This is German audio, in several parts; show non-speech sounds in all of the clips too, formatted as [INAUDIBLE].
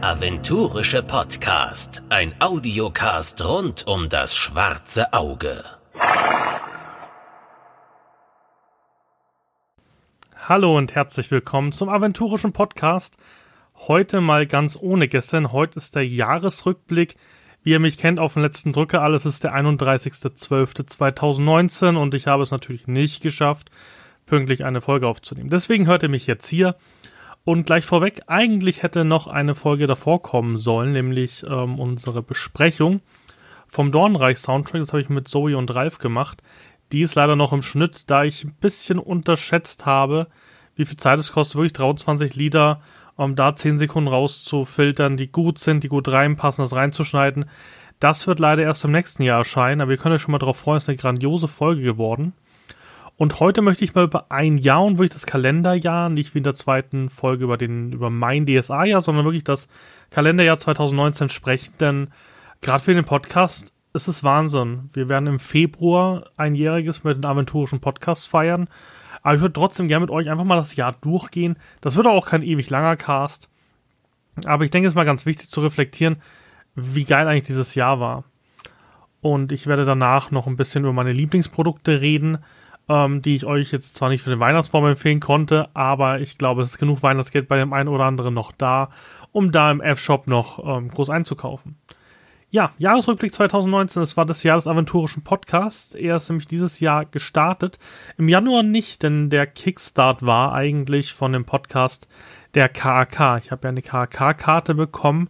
Aventurische Podcast. Ein Audiocast rund um das schwarze Auge. Hallo und herzlich willkommen zum aventurischen Podcast. Heute mal ganz ohne gestern. Heute ist der Jahresrückblick. Wie ihr mich kennt, auf den letzten Drücker alles ist der 31.12.2019 und ich habe es natürlich nicht geschafft, pünktlich eine Folge aufzunehmen. Deswegen hört ihr mich jetzt hier. Und gleich vorweg, eigentlich hätte noch eine Folge davor kommen sollen, nämlich ähm, unsere Besprechung vom Dornreich-Soundtrack. Das habe ich mit Zoe und Ralf gemacht. Die ist leider noch im Schnitt, da ich ein bisschen unterschätzt habe, wie viel Zeit es kostet, wirklich 23 Lieder, um da 10 Sekunden rauszufiltern, die gut sind, die gut reinpassen, das reinzuschneiden. Das wird leider erst im nächsten Jahr erscheinen, aber ihr könnt euch schon mal darauf freuen, es ist eine grandiose Folge geworden. Und heute möchte ich mal über ein Jahr und wirklich das Kalenderjahr, nicht wie in der zweiten Folge über den, über mein DSA-Jahr, sondern wirklich das Kalenderjahr 2019 sprechen, denn gerade für den Podcast ist es Wahnsinn. Wir werden im Februar einjähriges mit den aventurischen Podcast feiern. Aber ich würde trotzdem gerne mit euch einfach mal das Jahr durchgehen. Das wird auch kein ewig langer Cast. Aber ich denke, es ist mal ganz wichtig zu reflektieren, wie geil eigentlich dieses Jahr war. Und ich werde danach noch ein bisschen über meine Lieblingsprodukte reden ähm, die ich euch jetzt zwar nicht für den Weihnachtsbaum empfehlen konnte, aber ich glaube, es ist genug Weihnachtsgeld bei dem einen oder anderen noch da, um da im F-Shop noch ähm, groß einzukaufen. Ja, Jahresrückblick 2019, es war das Jahr des aventurischen Podcasts. Er ist nämlich dieses Jahr gestartet. Im Januar nicht, denn der Kickstart war eigentlich von dem Podcast der KAK. Ich habe ja eine KAK-Karte bekommen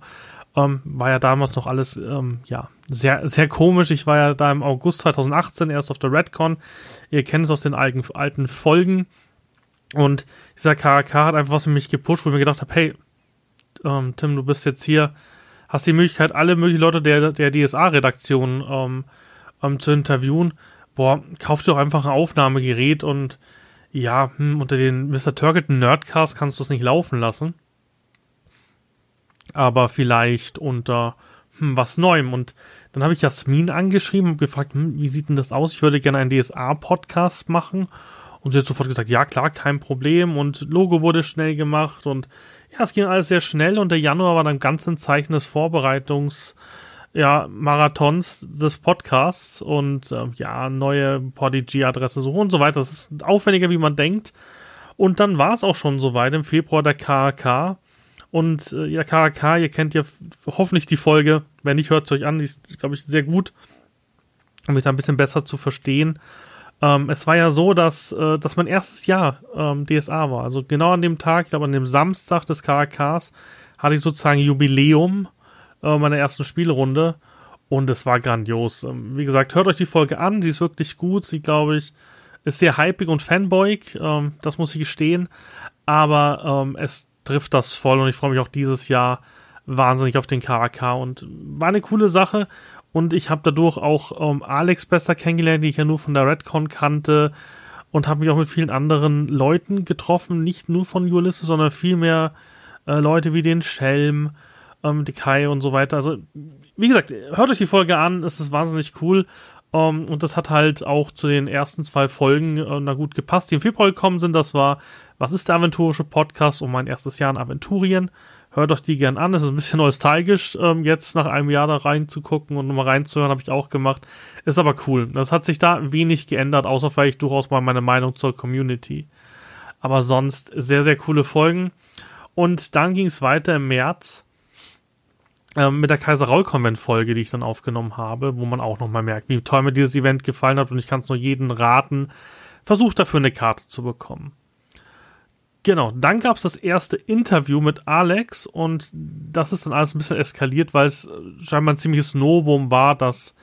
ähm, war ja damals noch alles, ähm, ja, sehr, sehr komisch. Ich war ja da im August 2018 erst auf der Redcon. Ihr kennt es aus den alten, alten Folgen. Und dieser KK hat einfach was in mich gepusht, wo ich mir gedacht habe, hey, ähm, Tim, du bist jetzt hier, hast die Möglichkeit, alle möglichen Leute der, der DSA-Redaktion ähm, ähm, zu interviewen. Boah, kauf dir doch einfach ein Aufnahmegerät und ja, hm, unter den Mr. Turkleton Nerdcast kannst du es nicht laufen lassen aber vielleicht unter hm, was Neuem. Und dann habe ich Jasmin angeschrieben und gefragt, hm, wie sieht denn das aus? Ich würde gerne einen DSA-Podcast machen. Und sie hat sofort gesagt, ja klar, kein Problem. Und Logo wurde schnell gemacht und ja, es ging alles sehr schnell. Und der Januar war dann ganz ein Zeichen des Vorbereitungs- ja, Marathons des Podcasts und äh, ja, neue Podigy-Adresse suchen und so weiter. Das ist aufwendiger, wie man denkt. Und dann war es auch schon soweit im Februar der KK. Und äh, ja, KK, ihr kennt ja hoffentlich die Folge. Wenn nicht, hört es euch an. Die ist, glaube ich, sehr gut, um mich da ein bisschen besser zu verstehen. Ähm, es war ja so, dass äh, dass mein erstes Jahr ähm, DSA war. Also genau an dem Tag, ich glaube an dem Samstag des KKs, hatte ich sozusagen Jubiläum äh, meiner ersten Spielrunde. Und es war grandios. Ähm, wie gesagt, hört euch die Folge an. Sie ist wirklich gut. Sie, glaube ich, ist sehr hypig und fanboyig. Ähm, das muss ich gestehen. Aber ähm, es trifft das voll und ich freue mich auch dieses Jahr wahnsinnig auf den KAK und war eine coole Sache und ich habe dadurch auch ähm, Alex besser kennengelernt, die ich ja nur von der Redcon kannte und habe mich auch mit vielen anderen Leuten getroffen, nicht nur von Ulysses, sondern vielmehr äh, Leute wie den Schelm, ähm, die Kai und so weiter. Also, wie gesagt, hört euch die Folge an, es ist wahnsinnig cool. Um, ähm, und das hat halt auch zu den ersten zwei Folgen äh, na gut gepasst, die im Februar gekommen sind. Das war was ist der aventurische Podcast und mein erstes Jahr in Aventurien? Hört euch die gern an. Es ist ein bisschen nostalgisch, ähm, jetzt nach einem Jahr da reinzugucken und nochmal reinzuhören, habe ich auch gemacht. Ist aber cool. Das hat sich da wenig geändert, außer vielleicht durchaus mal meine Meinung zur Community. Aber sonst sehr, sehr coole Folgen. Und dann ging es weiter im März ähm, mit der Kaiser Raul Konvent Folge, die ich dann aufgenommen habe, wo man auch nochmal merkt, wie toll mir dieses Event gefallen hat und ich kann es nur jedem raten, versucht dafür eine Karte zu bekommen. Genau, dann gab es das erste Interview mit Alex und das ist dann alles ein bisschen eskaliert, weil es scheinbar ein ziemliches Novum war, dass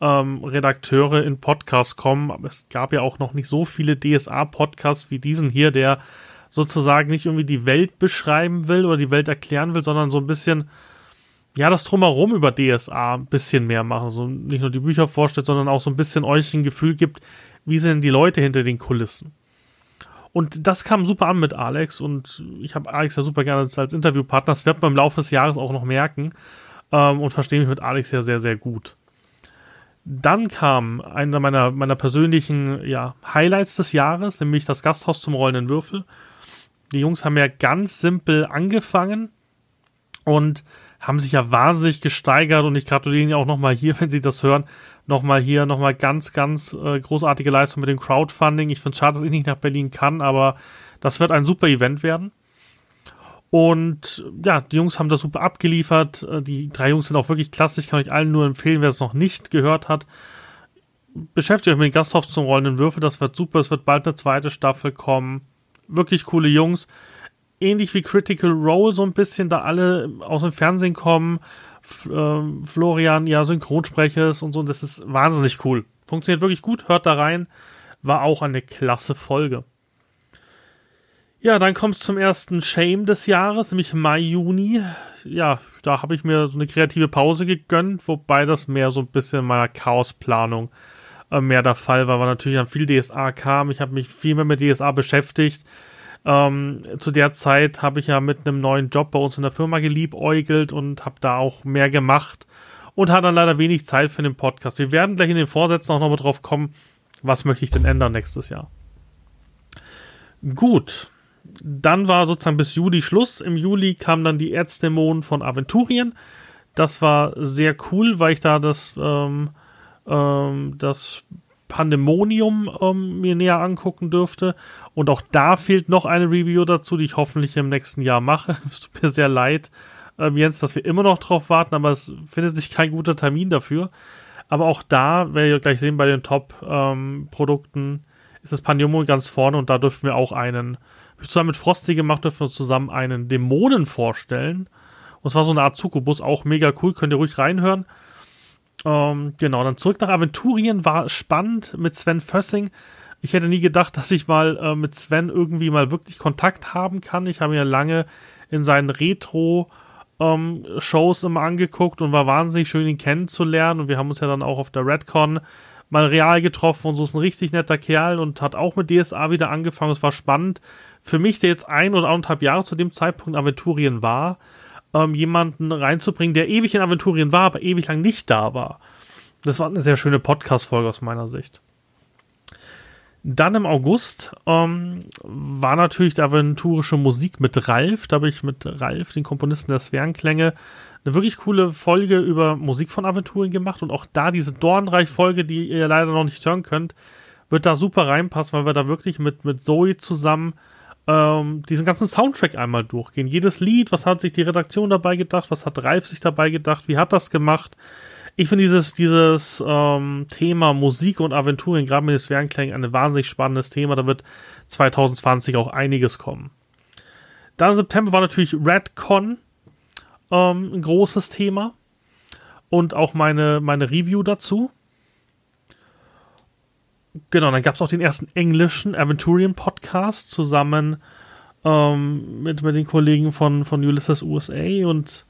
ähm, Redakteure in Podcasts kommen. Aber es gab ja auch noch nicht so viele DSA-Podcasts wie diesen hier, der sozusagen nicht irgendwie die Welt beschreiben will oder die Welt erklären will, sondern so ein bisschen, ja, das Drumherum über DSA ein bisschen mehr machen. So nicht nur die Bücher vorstellt, sondern auch so ein bisschen euch ein Gefühl gibt, wie sind die Leute hinter den Kulissen. Und das kam super an mit Alex und ich habe Alex ja super gerne als, Interviewpartner. Das wird man im Laufe des Jahres auch noch merken ähm, und verstehe mich mit Alex ja sehr, sehr gut. Dann kam einer meiner, meiner persönlichen ja, Highlights des Jahres, nämlich das Gasthaus zum rollenden Würfel. Die Jungs haben ja ganz simpel angefangen und haben sich ja wahnsinnig gesteigert und ich gratuliere Ihnen auch nochmal hier, wenn Sie das hören, nochmal hier, nochmal ganz, ganz äh, großartige Leistung mit dem Crowdfunding. Ich finde es schade, dass ich nicht nach Berlin kann, aber das wird ein super Event werden. Und ja, die Jungs haben das super abgeliefert. Äh, die drei Jungs sind auch wirklich klasse. Ich kann euch allen nur empfehlen, wer es noch nicht gehört hat. Beschäftigt euch mit den Gasthof zum rollenden Würfel. Das wird super. Es wird bald eine zweite Staffel kommen. Wirklich coole Jungs ähnlich wie Critical Role so ein bisschen, da alle aus dem Fernsehen kommen. F äh, Florian ja Synchronsprecher ist und so. Und das ist wahnsinnig cool. Funktioniert wirklich gut. Hört da rein. War auch eine klasse Folge. Ja, dann kommt es zum ersten Shame des Jahres, nämlich Mai, Juni. Ja, da habe ich mir so eine kreative Pause gegönnt, wobei das mehr so ein bisschen meiner Chaosplanung äh, mehr der Fall war, weil natürlich dann viel DSA kam. Ich habe mich viel mehr mit DSA beschäftigt ähm, zu der Zeit habe ich ja mit einem neuen Job bei uns in der Firma geliebäugelt und habe da auch mehr gemacht und hatte dann leider wenig Zeit für den Podcast. Wir werden gleich in den Vorsätzen auch nochmal drauf kommen, was möchte ich denn ändern nächstes Jahr. Gut, dann war sozusagen bis Juli Schluss. Im Juli kam dann die Erzdämonen von Aventurien. Das war sehr cool, weil ich da das, ähm, ähm, das Pandemonium ähm, mir näher angucken dürfte. Und auch da fehlt noch eine Review dazu, die ich hoffentlich im nächsten Jahr mache. [LAUGHS] Es tut mir sehr leid, ähm, Jens, dass wir immer noch drauf warten, aber es findet sich kein guter Termin dafür. Aber auch da, werdet ihr gleich sehen, bei den Top-Produkten ähm, ist das Pandemonium ganz vorne und da dürfen wir auch einen, zusammen mit Frosty gemacht, dürfen wir zusammen einen Dämonen vorstellen. Und zwar so eine Art Zukubus, auch mega cool, könnt ihr ruhig reinhören. Ähm, genau, dann zurück nach Aventurien war spannend mit Sven Fössing. Ich hätte nie gedacht, dass ich mal äh, mit Sven irgendwie mal wirklich Kontakt haben kann. Ich habe mir lange in seinen Retro- ähm, Shows immer angeguckt und war wahnsinnig schön, ihn kennenzulernen. Und wir haben uns ja dann auch auf der Redcon mal real getroffen und so ist ein richtig netter Kerl und hat auch mit DSA wieder angefangen. Es war spannend. Für mich, der jetzt ein oder anderthalb Jahre zu dem Zeitpunkt Aventurien war, ähm, jemanden reinzubringen, der ewig in Aventurien war, aber ewig lang nicht da war. Das war eine sehr schöne Podcast-Folge aus meiner Sicht. Dann im August ähm, war natürlich die aventurische Musik mit Ralf. Da habe ich mit Ralf, den Komponisten der Sphärenklänge, eine wirklich coole Folge über Musik von Aventurien gemacht. Und auch da diese Dornreich-Folge, die ihr leider noch nicht hören könnt, wird da super reinpassen, weil wir da wirklich mit, mit Zoe zusammen ähm, diesen ganzen Soundtrack einmal durchgehen. Jedes Lied, was hat sich die Redaktion dabei gedacht, was hat Ralf sich dabei gedacht, wie hat das gemacht. Ich finde dieses, dieses ähm, Thema Musik und Aventurien, gerade mit den Sphärenklängen, ein wahnsinnig spannendes Thema. Da wird 2020 auch einiges kommen. Dann im September war natürlich Redcon ähm, ein großes Thema. Und auch meine, meine Review dazu. Genau, dann gab es auch den ersten englischen Aventurian Podcast zusammen ähm, mit, mit den Kollegen von, von Ulysses USA und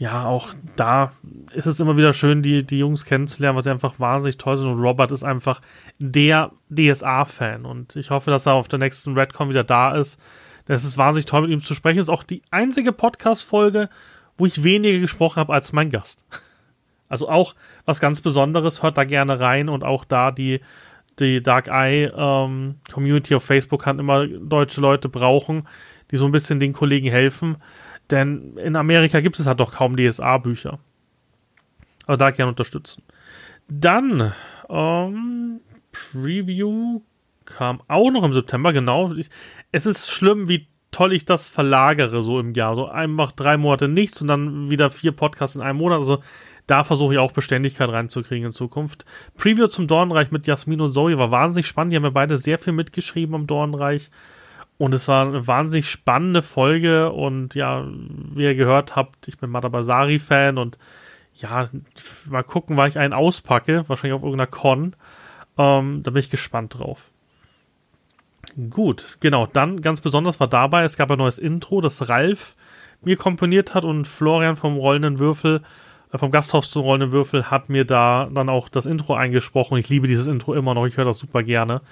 ja, auch da ist es immer wieder schön, die, die Jungs kennenzulernen, weil sie einfach wahnsinnig toll sind. Und Robert ist einfach der DSA-Fan. Und ich hoffe, dass er auf der nächsten Redcon wieder da ist. Es ist wahnsinnig toll, mit ihm zu sprechen. Es ist auch die einzige Podcast-Folge, wo ich weniger gesprochen habe als mein Gast. [LAUGHS] Also auch was ganz Besonderes. Hört da gerne rein und auch da die die Dark Eye ähm, Community auf Facebook kann immer deutsche Leute brauchen, die so ein bisschen den Kollegen helfen. Denn in Amerika gibt es halt doch kaum DSA-Bücher. Aber da gerne unterstützen. Dann, ähm, Preview kam auch noch im September, genau. Es ist schlimm, wie toll ich das verlagere so im Jahr. So einfach drei Monate nichts und dann wieder vier Podcasts in einem Monat. Also da versuche ich auch Beständigkeit reinzukriegen in Zukunft. Preview zum Dornreich mit Jasmin und Zoe war wahnsinnig spannend. Die haben ja beide sehr viel mitgeschrieben am Dornreich. Und es war eine wahnsinnig spannende Folge. Und ja, wie ihr gehört habt, ich bin Madabasari-Fan und ja, mal gucken, wann ich einen auspacke. Wahrscheinlich auf irgendeiner Con. Ähm, da bin ich gespannt drauf. Gut, genau. Dann ganz besonders war dabei, es gab ein neues Intro, das Ralf mir komponiert hat und Florian vom Rollenden Würfel vom Gasthaus zu rollenden Würfel hat mir da dann auch das Intro eingesprochen. Ich liebe dieses Intro immer noch, ich höre das super gerne.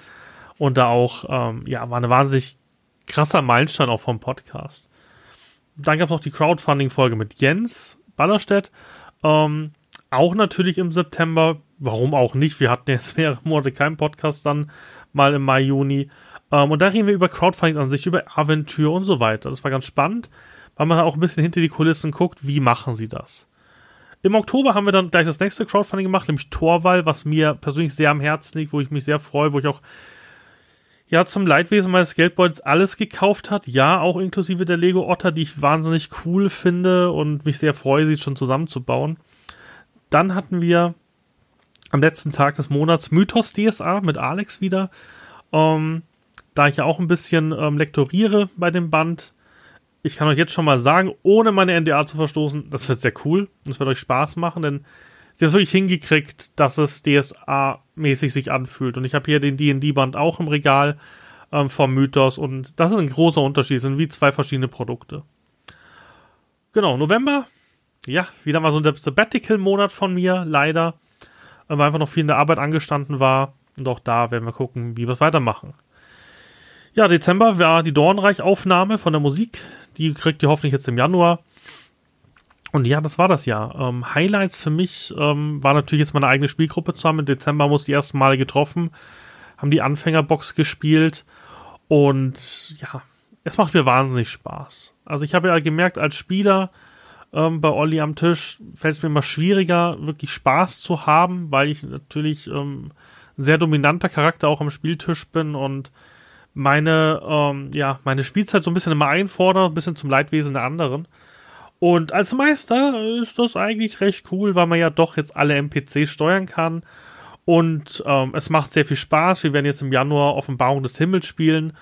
Und da auch, ähm, ja, war eine wahnsinnig krasser Meilenstein auch vom Podcast. Dann gab es noch die Crowdfunding-Folge mit Jens Ballerstedt. Ähm, auch natürlich im September. Warum auch nicht? Wir hatten jetzt [LAUGHS] mehrere Monate keinen Podcast dann mal im Mai, Juni. Ähm, und da reden wir über Crowdfunding an sich, über Aventur und so weiter. Das war ganz spannend. weil man auch ein bisschen hinter die Kulissen guckt, wie machen sie das. Im Oktober haben wir dann gleich das nächste Crowdfunding gemacht, nämlich Torwall, was mir persönlich sehr am Herzen liegt, wo ich mich sehr freue, wo ich auch ja zum Leidwesen meines Geldbeutels alles gekauft hat. Ja, auch inklusive der Lego Otter, die ich wahnsinnig cool finde und mich sehr freue, sie schon zusammenzubauen. Dann hatten wir am letzten Tag des Monats Mythos DSA mit Alex wieder. Ähm, da ich ja auch ein bisschen ähm, lektoriere bei dem Band, ich kann euch jetzt schon mal sagen, ohne meine NDA zu verstoßen, das wird sehr cool. Das wird euch Spaß machen, denn sie haben wirklich hingekriegt, dass es DSA-mäßig sich anfühlt. Und ich habe hier den D&D-Band auch im Regal ähm, vom Mythos und das ist ein großer Unterschied. Es sind wie zwei verschiedene Produkte. Genau, November. Ja, wieder mal so ein Sabbatical-Monat von mir, leider. Weil einfach noch viel in der Arbeit angestanden war. Und auch da werden wir gucken, wie wir es weitermachen. Ja, Dezember war die Dornreich-Aufnahme von der Musik. Die kriegt ihr hoffentlich jetzt im Januar. Und ja, das war das Jahr. Ähm, Highlights für mich ähm, war natürlich jetzt meine eigene Spielgruppe zu haben. Im Dezember haben wir die ersten Male getroffen, haben die Anfängerbox gespielt und ja, es macht mir wahnsinnig Spaß. Also ich habe ja gemerkt, als Spieler ähm, bei Olli am Tisch fällt es mir immer schwieriger, wirklich Spaß zu haben, weil ich natürlich ähm, sehr dominanter Charakter auch am Spieltisch bin und meine, ähm, ja, meine Spielzeit so ein bisschen immer einfordere, ein bisschen zum Leidwesen der anderen. Und als Meister ist das eigentlich recht cool, weil man ja doch jetzt alle NPCs steuern kann. Und ähm, es macht sehr viel Spaß. Wir werden jetzt im Januar Offenbarung des Himmels spielen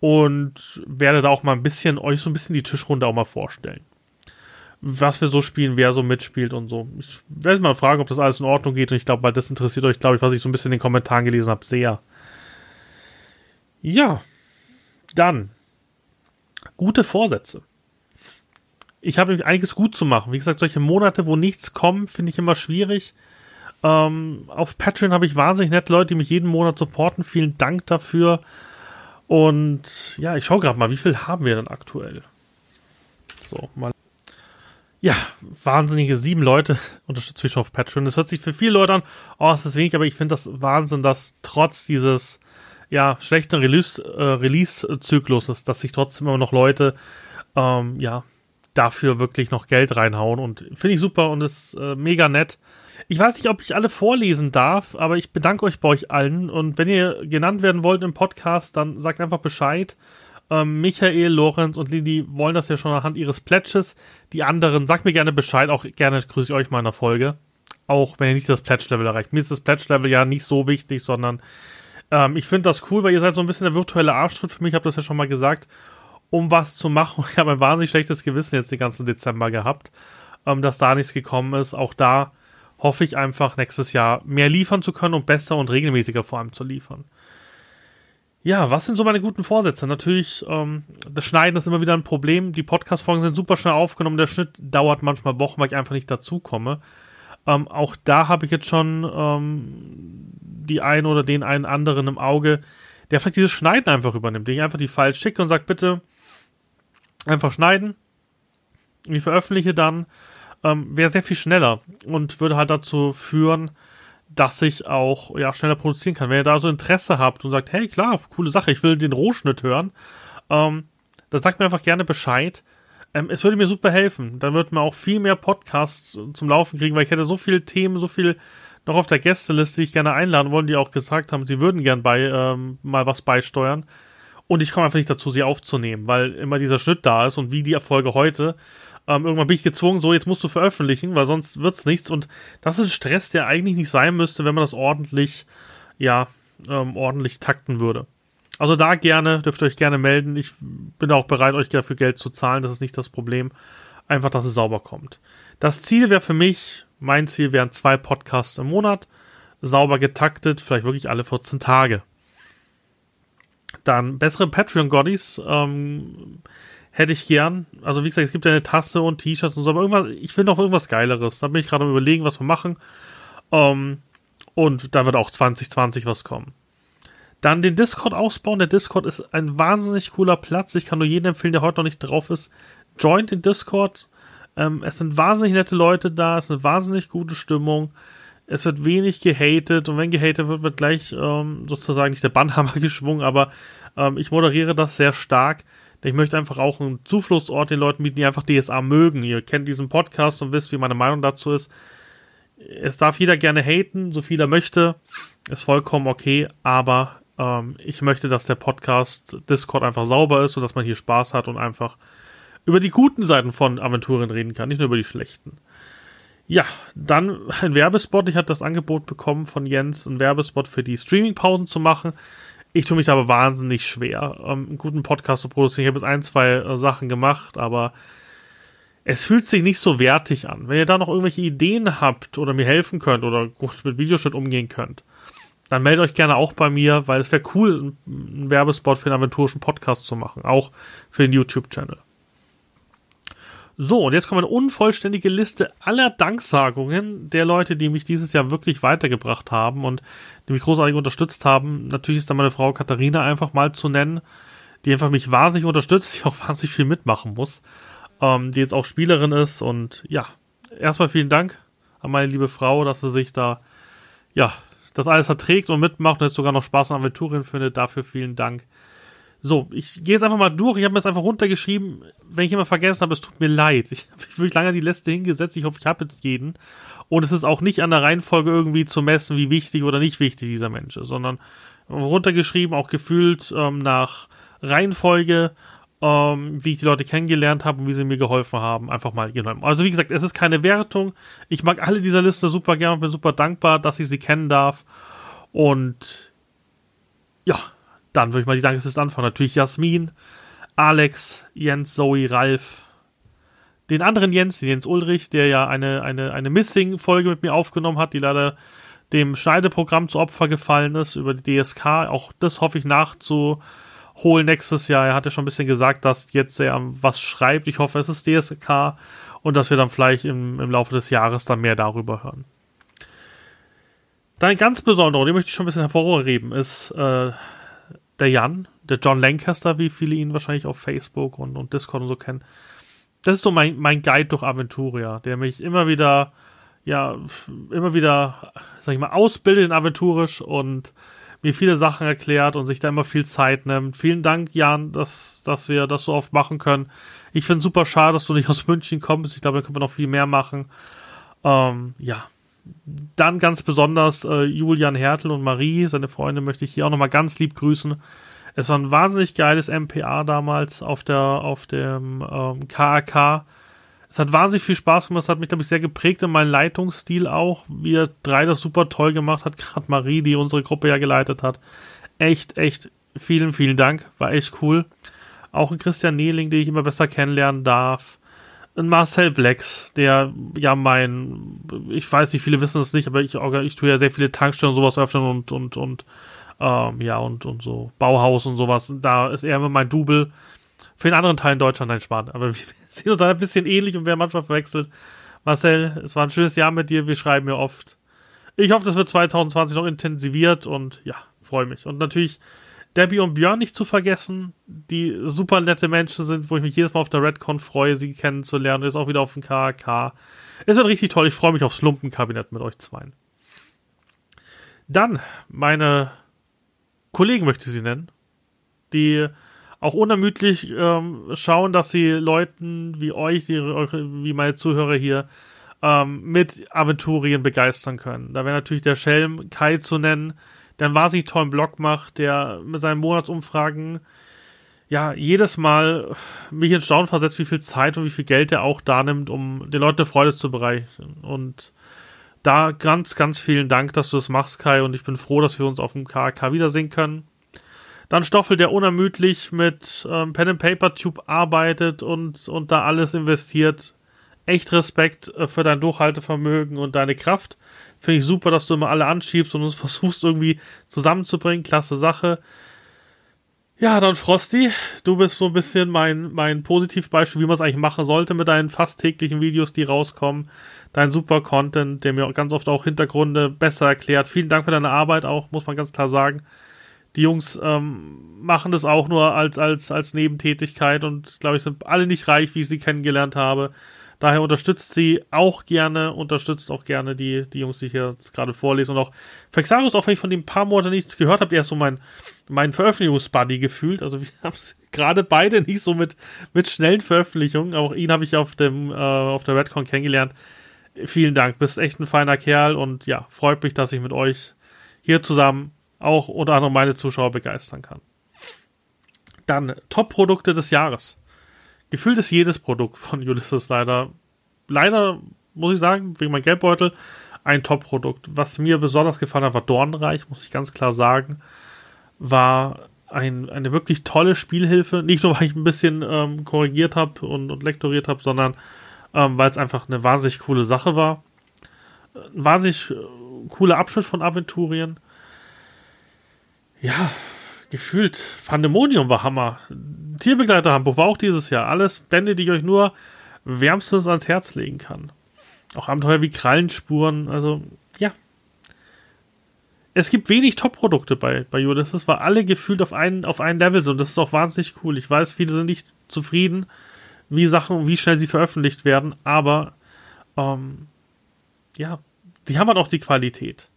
und werde da auch mal ein bisschen euch so ein bisschen die Tischrunde auch mal vorstellen. Was wir so spielen, wer so mitspielt und so. Ich werde mal fragen, ob das alles in Ordnung geht und ich glaube, weil das interessiert euch, glaube ich, was ich so ein bisschen in den Kommentaren gelesen habe, sehr. Ja, dann gute Vorsätze. Ich habe einiges gut zu machen. Wie gesagt, solche Monate, wo nichts kommt, finde ich immer schwierig. Ähm, auf Patreon habe ich wahnsinnig nette Leute, die mich jeden Monat supporten. Vielen Dank dafür. Und ja, ich schaue gerade mal, wie viel haben wir denn aktuell? So, mal. Ja, wahnsinnige sieben Leute [LAUGHS] unterstützen mich schon auf Patreon. Das hört sich für viele Leute an, oh, es ist wenig, aber ich finde das Wahnsinn, dass trotz dieses ja, schlechten Release-Zyklus äh, Release ist, dass sich trotzdem immer noch Leute ähm, ja, dafür wirklich noch Geld reinhauen. Und finde ich super und ist äh, mega nett. Ich weiß nicht, ob ich alle vorlesen darf, aber ich bedanke euch bei euch allen. Und wenn ihr genannt werden wollt im Podcast, dann sagt einfach Bescheid. Ähm, Michael, Lorenz und Lili wollen das ja schon anhand ihres Pledges. Die anderen, sagt mir gerne Bescheid. Auch gerne grüße ich euch mal in der Folge. Auch wenn ihr nicht das Pledge-Level erreicht. Mir ist das Pledge-Level ja nicht so wichtig, sondern ähm, ich finde das cool, weil ihr seid so ein bisschen der virtuelle Arschtritt für mich. Ich habe das ja schon mal gesagt um was zu machen. [LAUGHS] Ich habe ein wahnsinnig schlechtes Gewissen jetzt den ganzen Dezember gehabt, ähm, dass da nichts gekommen ist. Auch da hoffe ich einfach nächstes Jahr mehr liefern zu können und besser und regelmäßiger vor allem zu liefern. Ja, was sind so meine guten Vorsätze? Natürlich, ähm, das Schneiden ist immer wieder ein Problem. Die Podcast-Folgen sind super schnell aufgenommen. Der Schnitt dauert manchmal Wochen, weil ich einfach nicht dazukomme. Ähm, auch da habe ich jetzt schon ähm, die einen oder den einen anderen im Auge, der vielleicht dieses Schneiden einfach übernimmt, den ich einfach die Files schicke und sagt, bitte einfach schneiden. Ich veröffentliche dann, ähm, wäre sehr viel schneller und würde halt dazu führen, dass ich auch ja, schneller produzieren kann. Wenn ihr da so Interesse habt und sagt, hey, klar, coole Sache, ich will den Rohschnitt hören, ähm, dann sagt mir einfach gerne Bescheid. Ähm, es würde mir super helfen. Dann würden wir auch viel mehr Podcasts zum Laufen kriegen, weil ich hätte so viele Themen, so viel noch auf der Gästeliste, die ich gerne einladen wollen, die auch gesagt haben, sie würden gern bei ähm, mal was beisteuern. Und ich komme einfach nicht dazu, sie aufzunehmen, weil immer dieser Schnitt da ist und wie die Erfolge heute. Ähm, irgendwann bin ich gezwungen, so jetzt musst du veröffentlichen, weil sonst wird's nichts. Und das ist Stress, der eigentlich nicht sein müsste, wenn man das ordentlich, ja, ähm, ordentlich takten würde. Also da gerne, dürft ihr euch gerne melden. Ich bin auch bereit, euch dafür Geld zu zahlen. Das ist nicht das Problem. Einfach, dass es sauber kommt. Das Ziel wäre für mich, mein Ziel wären zwei Podcasts im Monat. Sauber getaktet, vielleicht wirklich alle 14 Tage. Dann bessere Patreon-Goddies ähm, hätte ich gern. Also wie gesagt, es gibt ja eine Tasse und T-Shirts und so, aber irgendwas, ich will noch irgendwas Geileres. Da bin ich gerade am überlegen, was wir machen. Ähm, und da wird auch 2020 was kommen. Dann den Discord ausbauen. Der Discord ist ein wahnsinnig cooler Platz. Ich kann nur jedem empfehlen, der heute noch nicht drauf ist. Joint den Discord. Ähm, es sind wahnsinnig nette Leute da. Es ist eine wahnsinnig gute Stimmung es wird wenig gehatet und wenn gehatet wird, wird gleich ähm, sozusagen nicht der Bannhammer [LAUGHS] geschwungen, aber ähm, ich moderiere das sehr stark. Ich möchte einfach auch einen Zufluchtsort den Leuten bieten, die einfach DSA mögen. Ihr kennt diesen Podcast und wisst, wie meine Meinung dazu ist. Es darf jeder gerne haten, so viel er möchte. Ist vollkommen okay, aber ähm, ich möchte, dass der Podcast Discord einfach sauber ist, sodass man hier Spaß hat und einfach über die guten Seiten von Aventurien reden kann, nicht nur über die schlechten. Ja, dann ein Werbespot. Ich hatte das Angebot bekommen von Jens, einen Werbespot für die Streaming-Pausen zu machen. Ich tue mich aber wahnsinnig schwer, ähm, einen guten Podcast zu produzieren. Ich habe jetzt ein, zwei äh, Sachen gemacht, aber es fühlt sich nicht so wertig an. Wenn ihr da noch irgendwelche Ideen habt oder mir helfen könnt oder gut mit Videoschnitt umgehen könnt, dann meldet euch gerne auch bei mir, weil es wäre cool, einen Werbespot für einen aventurischen Podcast zu machen, auch für den YouTube-Channel. So, und jetzt kommt eine unvollständige Liste aller Danksagungen der Leute, die mich dieses Jahr wirklich weitergebracht haben und die mich großartig unterstützt haben. Natürlich ist da meine Frau Katharina einfach mal zu nennen, die einfach mich wahnsinnig unterstützt, [LAUGHS] die auch wahnsinnig viel mitmachen muss, ähm, die jetzt auch Spielerin ist. Und ja, erstmal vielen Dank an meine liebe Frau, dass sie sich da, ja, das alles verträgt und mitmacht und jetzt sogar noch Spaß an Aventurien findet. Dafür vielen Dank. So, ich gehe jetzt einfach mal durch. Ich habe mir das einfach runtergeschrieben. Wenn ich immer vergessen habe, es tut mir leid. Ich [LAUGHS] habe wirklich lange die Liste hingesetzt. Ich hoffe, ich habe jetzt jeden. Und es ist auch nicht an der Reihenfolge irgendwie zu messen, wie wichtig oder nicht wichtig dieser Mensch ist, sondern runtergeschrieben, auch gefühlt ähm, nach Reihenfolge, ähm, wie ich die Leute kennengelernt habe und wie sie mir geholfen haben, einfach mal genommen. Also wie gesagt, es ist keine Wertung. Ich mag alle dieser Liste super gerne und bin super dankbar, dass ich sie kennen darf. Und ja, dann würde ich mal die Dankesliste anfangen. Natürlich Jasmin, Alex, Jens, Zoe, Ralf. Den anderen Jens, den Jens Ulrich, der ja eine, eine, eine Missing-Folge mit mir aufgenommen hat, die leider dem Schneideprogramm zu Opfer gefallen ist über die DSK. Auch das hoffe ich nachzuholen nächstes Jahr. Er hat ja schon ein bisschen gesagt, dass jetzt er was schreibt. Ich hoffe, es ist DSK und dass wir dann vielleicht im, im Laufe des Jahres dann mehr darüber hören. Dann ganz besonders, den möchte ich schon ein bisschen hervorheben, ist äh, der Jan, der John Lancaster, wie viele ihn wahrscheinlich auf Facebook und, und Discord und so kennen. Das ist so mein, mein Guide durch Aventuria, der mich immer wieder, ja, immer wieder, sag ich mal, ausbildet in Aventurisch und mir viele Sachen erklärt und sich da immer viel Zeit nimmt. Vielen Dank, Jan, dass, dass wir das so oft machen können. Ich finde es super schade, dass du nicht aus [LAUGHS] München kommst. Ich glaube, da können wir noch viel mehr machen. Ähm, ja. Dann ganz besonders äh, Julian Hertel und Marie, seine Freunde, möchte ich hier auch nochmal ganz lieb grüßen. Es war ein wahnsinnig geiles MPA damals auf der auf dem ähm, KAK. Es hat wahnsinnig viel Spaß gemacht. Es hat mich, glaube ich, sehr geprägt in meinem Leitungsstil auch. Wie ihr drei das super toll gemacht hat. Gerade Marie, die unsere Gruppe ja geleitet hat. Echt, echt vielen, vielen Dank. War echt cool. Auch ein Christian Nehling, den ich immer besser kennenlernen darf. Ein Marcel Blacks, der ja mein, ich weiß nicht, viele wissen es nicht, aber ich, ich tue ja sehr viele Tankstellen und sowas öffnen und, und, und ähm, ja, und, und so Bauhaus und sowas. Da ist er immer mein Double. Für den anderen Teil in Deutschland ein Sparen. Aber [LAUGHS] wir sehen uns ein bisschen ähnlich und werden manchmal verwechselt. Marcel, es war ein schönes Jahr mit dir. Wir schreiben ja oft. Ich hoffe, das wird 2020 noch intensiviert und ja, freue mich. Und natürlich Debbie und Björn nicht zu vergessen, die super nette Menschen sind, wo ich mich jedes Mal auf der Redcon freue, sie kennenzulernen. Jetzt auch wieder auf dem KK. Es wird richtig toll. Ich freue mich aufs Lumpenkabinett mit euch zweien. Dann meine Kollegen möchte ich sie nennen, die auch unermüdlich ähm, schauen, dass sie Leuten wie euch, die, wie meine Zuhörer hier, ähm, mit Aventurien begeistern können. Da wäre natürlich der Schelm Kai zu nennen, der einen wahnsinnig tollen Blog macht, der mit seinen Monatsumfragen ja jedes Mal mich in Staunen versetzt, wie viel Zeit und wie viel Geld er auch da nimmt, um den Leuten eine Freude zu bereichern. Und da ganz, ganz vielen Dank, dass du das machst, Kai, und ich bin froh, dass wir uns auf dem KK wiedersehen können. Dann Stoffel, der unermüdlich mit ähm, Pen and Paper Tube arbeitet und, und da alles investiert. Echt Respekt äh, für dein Durchhaltevermögen und deine Kraft. Finde ich super, dass du immer alle anschiebst und uns [LAUGHS] versuchst irgendwie zusammenzubringen. Klasse Sache. Ja, dann Frosty, du bist so ein bisschen mein, mein Positivbeispiel, wie man es eigentlich machen sollte mit deinen fast täglichen Videos, die rauskommen. Dein super Content, der mir ganz oft auch Hintergründe besser erklärt. Vielen Dank für deine Arbeit auch, muss man ganz klar sagen. Die Jungs ähm, machen das auch nur als, als, als Nebentätigkeit und glaube ich sind alle nicht reich, wie ich sie kennengelernt habe. Daher unterstützt sie auch gerne, unterstützt auch gerne die, die Jungs, die ich jetzt gerade vorlese. Und auch Fexarius, auch wenn ich von dem paar Monate nichts gehört habe, der ist so mein, mein Veröffentlichungsbuddy gefühlt. Also wir [LAUGHS] haben es gerade beide nicht so mit, mit schnellen Veröffentlichungen. Auch ihn habe ich auf, dem, äh, auf der Redcon kennengelernt. Vielen Dank, bist echt ein feiner Kerl und ja, freut mich, dass ich mit euch hier zusammen auch unter anderem meine Zuschauer begeistern kann. Dann Top-Produkte des Jahres. Gefühlt ist jedes Produkt von Ulysses leider, leider, muss ich sagen, wegen meinem Geldbeutel, ein Top-Produkt. Was mir besonders gefallen hat, war Dornreich, muss ich ganz klar sagen. War ein, eine wirklich tolle Spielhilfe. Nicht nur, [LAUGHS] weil ich ein bisschen ähm, korrigiert habe und, und, lektoriert habe, sondern ähm, weil es einfach eine wahnsinnig coole Sache war. Ein wahnsinnig äh, cooler Abschnitt von Aventurien. Ja, gefühlt. Pandemonium war Hammer. Tierbegleiter-Handbuch war auch dieses Jahr. Alles Bände, die ich euch nur wärmstens ans Herz legen kann. Auch Abenteuer wie Krallenspuren. Also, ja. Es gibt wenig Top-Produkte bei, bei Ulysses, weil alle gefühlt auf einen, auf einen Level sind. Und das ist auch wahnsinnig cool. Ich weiß, viele sind nicht zufrieden, wie Sachen, wie schnell sie veröffentlicht werden, aber ähm, ja, die haben halt auch die Qualität.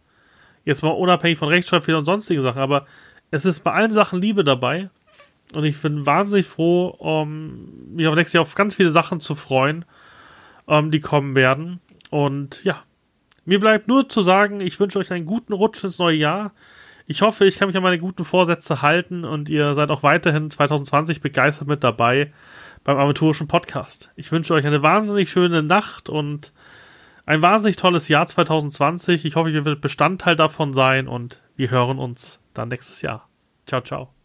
Jetzt mal unabhängig von Rechtschreibfehlern und sonstigen Sachen, aber es ist bei allen Sachen Liebe dabei. Und ich bin wahnsinnig froh, um, mich auf nächstes Jahr auf ganz viele Sachen zu freuen, um, die kommen werden. Und ja, mir bleibt nur zu sagen, ich wünsche euch einen guten Rutsch ins neue Jahr. Ich hoffe, ich kann mich an meine guten Vorsätze halten und ihr seid auch weiterhin 2020 begeistert mit dabei beim aventurischen Podcast. Ich wünsche euch eine wahnsinnig schöne Nacht und ein wahnsinnig tolles Jahr 2020. Ich hoffe, ihr werdet Bestandteil davon sein und wir hören uns dann nächstes Jahr. Ciao, ciao.